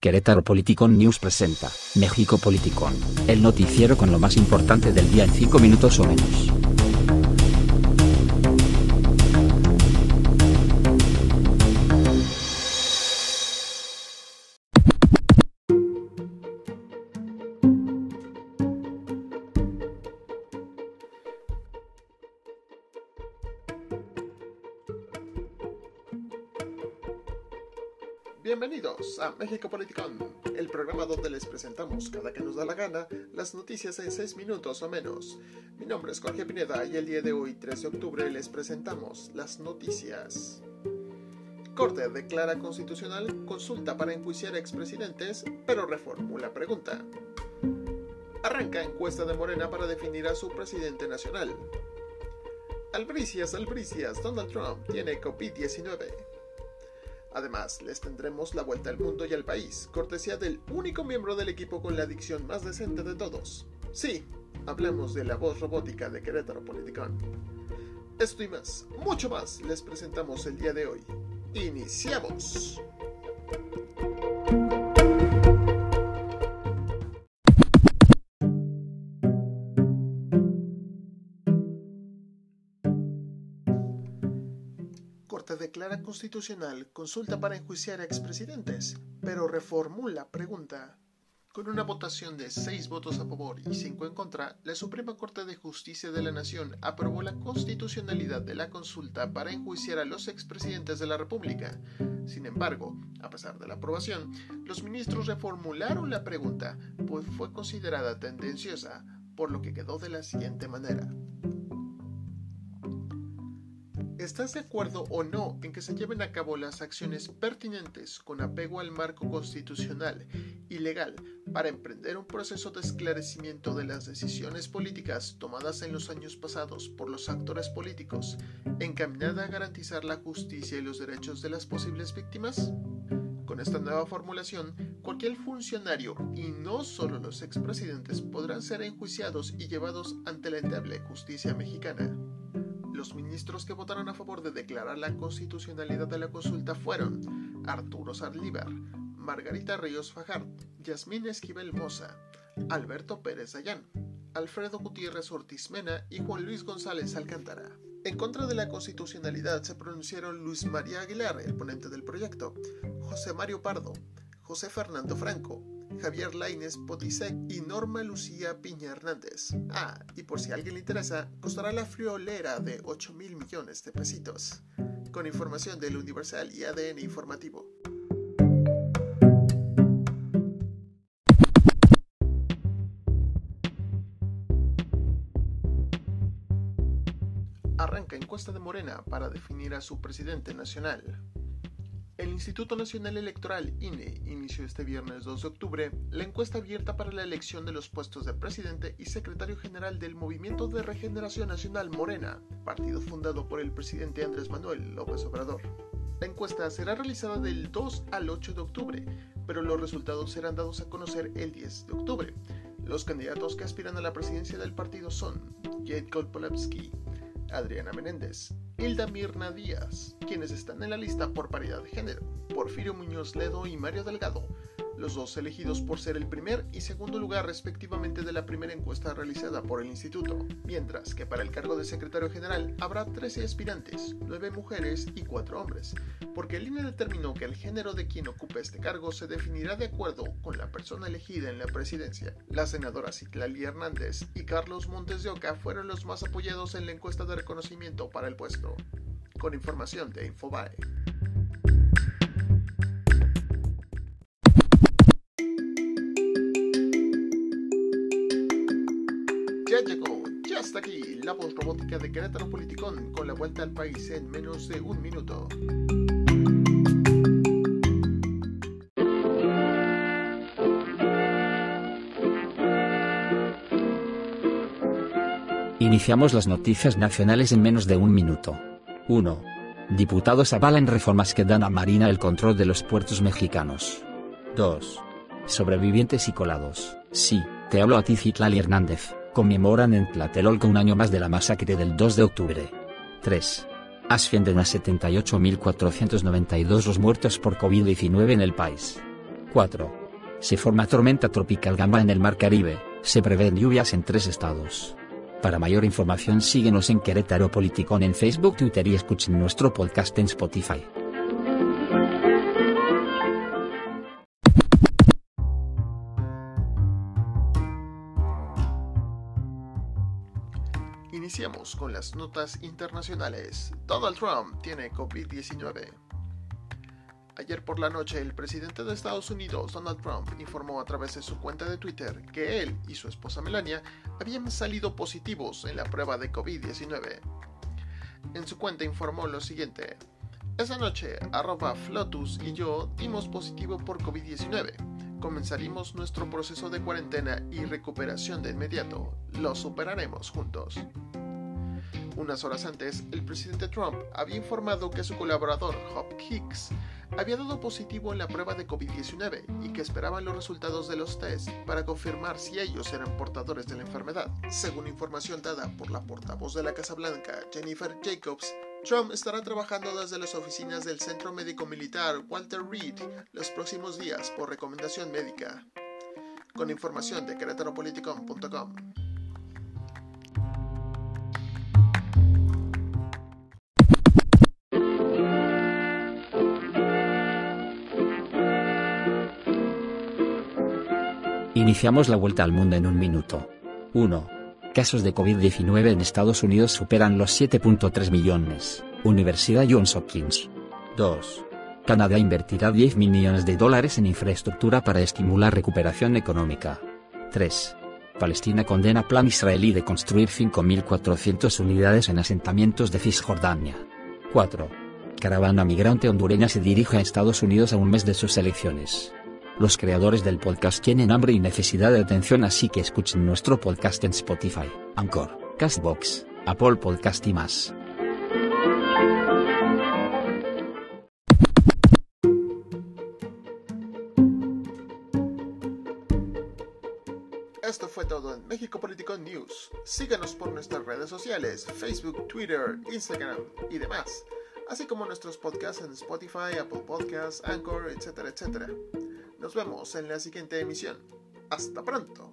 Querétaro Politicon News presenta México Politicon, el noticiero con lo más importante del día en 5 minutos o menos. Bienvenidos a México Politicón, el programa donde les presentamos cada que nos da la gana las noticias en 6 minutos o menos. Mi nombre es Jorge Pineda y el día de hoy, 3 de octubre, les presentamos las noticias. Corte declara constitucional consulta para enjuiciar expresidentes, pero reformula pregunta. Arranca encuesta de Morena para definir a su presidente nacional. Albricias, albricias, Donald Trump tiene COVID-19. Además, les tendremos la vuelta al mundo y al país, cortesía del único miembro del equipo con la adicción más decente de todos. Sí, hablamos de la voz robótica de Querétaro Politicón. Esto y más, mucho más, les presentamos el día de hoy. ¡Iniciamos! Declara constitucional consulta para enjuiciar a expresidentes, pero reformula pregunta. Con una votación de 6 votos a favor y 5 en contra, la Suprema Corte de Justicia de la Nación aprobó la constitucionalidad de la consulta para enjuiciar a los expresidentes de la República. Sin embargo, a pesar de la aprobación, los ministros reformularon la pregunta, pues fue considerada tendenciosa, por lo que quedó de la siguiente manera. ¿Estás de acuerdo o no en que se lleven a cabo las acciones pertinentes con apego al marco constitucional y legal para emprender un proceso de esclarecimiento de las decisiones políticas tomadas en los años pasados por los actores políticos, encaminada a garantizar la justicia y los derechos de las posibles víctimas? Con esta nueva formulación, cualquier funcionario, y no solo los expresidentes, podrán ser enjuiciados y llevados ante la endeble justicia mexicana. Los ministros que votaron a favor de declarar la constitucionalidad de la consulta fueron Arturo Saldívar, Margarita Ríos Fajard, Yasmín Esquivel Moza, Alberto Pérez Dayán, Alfredo Gutiérrez Ortiz Mena y Juan Luis González Alcántara. En contra de la constitucionalidad se pronunciaron Luis María Aguilar, el ponente del proyecto, José Mario Pardo, José Fernando Franco, Javier Laines Potisek y Norma Lucía Piña Hernández. Ah, y por si a alguien le interesa, costará la friolera de 8 mil millones de pesitos. Con información del Universal y ADN Informativo. Arranca encuesta de Morena para definir a su presidente nacional. El Instituto Nacional Electoral, INE, inició este viernes 2 de octubre la encuesta abierta para la elección de los puestos de presidente y secretario general del Movimiento de Regeneración Nacional Morena, partido fundado por el presidente Andrés Manuel López Obrador. La encuesta será realizada del 2 al 8 de octubre, pero los resultados serán dados a conocer el 10 de octubre. Los candidatos que aspiran a la presidencia del partido son Jade Kolpolevsky, Adriana Menéndez, Hilda Mirna Díaz, quienes están en la lista por paridad de género, Porfirio Muñoz Ledo y Mario Delgado, los dos elegidos por ser el primer y segundo lugar respectivamente de la primera encuesta realizada por el instituto, mientras que para el cargo de secretario general habrá 13 aspirantes, 9 mujeres y 4 hombres, porque el INE determinó que el género de quien ocupe este cargo se definirá de acuerdo con la persona elegida en la presidencia. Las senadoras Citlali Hernández y Carlos Montes de Oca fueron los más apoyados en la encuesta de reconocimiento para el puesto. Con información de Infobae. Ya llegó, ya está aquí la voz robótica de Querétaro Politicón con la vuelta al país en menos de un minuto. Iniciamos las noticias nacionales en menos de un minuto. 1. Diputados avalan reformas que dan a Marina el control de los puertos mexicanos. 2. Sobrevivientes y colados. Sí, te hablo a ti Citlali Hernández, conmemoran en Tlatelolco un año más de la masacre del 2 de octubre. 3. Ascienden a 78.492 los muertos por COVID-19 en el país. 4. Se forma tormenta tropical Gamba en el Mar Caribe, se prevén lluvias en tres estados. Para mayor información síguenos en Querétaro Politicón en Facebook, Twitter y escuchen nuestro podcast en Spotify. Iniciamos con las notas internacionales. Donald Trump tiene COVID-19. Ayer por la noche, el presidente de Estados Unidos, Donald Trump, informó a través de su cuenta de Twitter que él y su esposa Melania habían salido positivos en la prueba de COVID-19. En su cuenta informó lo siguiente. Esa noche, arroba Flotus y yo dimos positivo por COVID-19. Comenzaremos nuestro proceso de cuarentena y recuperación de inmediato. Lo superaremos juntos. Unas horas antes, el presidente Trump había informado que su colaborador, Hop Hicks, había dado positivo en la prueba de COVID-19 y que esperaban los resultados de los test para confirmar si ellos eran portadores de la enfermedad. Según información dada por la portavoz de la Casa Blanca, Jennifer Jacobs, Trump estará trabajando desde las oficinas del Centro Médico Militar Walter Reed los próximos días por recomendación médica. Con información de. Iniciamos la vuelta al mundo en un minuto. 1. Casos de COVID-19 en Estados Unidos superan los 7.3 millones. Universidad Johns Hopkins. 2. Canadá invertirá 10 millones de dólares en infraestructura para estimular recuperación económica. 3. Palestina condena plan israelí de construir 5.400 unidades en asentamientos de Cisjordania. 4. Caravana migrante hondureña se dirige a Estados Unidos a un mes de sus elecciones. Los creadores del podcast tienen hambre y necesidad de atención así que escuchen nuestro podcast en Spotify, Anchor, Castbox, Apple Podcast y más. Esto fue todo en México Político News. Síganos por nuestras redes sociales, Facebook, Twitter, Instagram y demás, así como nuestros podcasts en Spotify, Apple Podcasts, Anchor, etcétera, etcétera. Nos vemos en la siguiente emisión. Hasta pronto.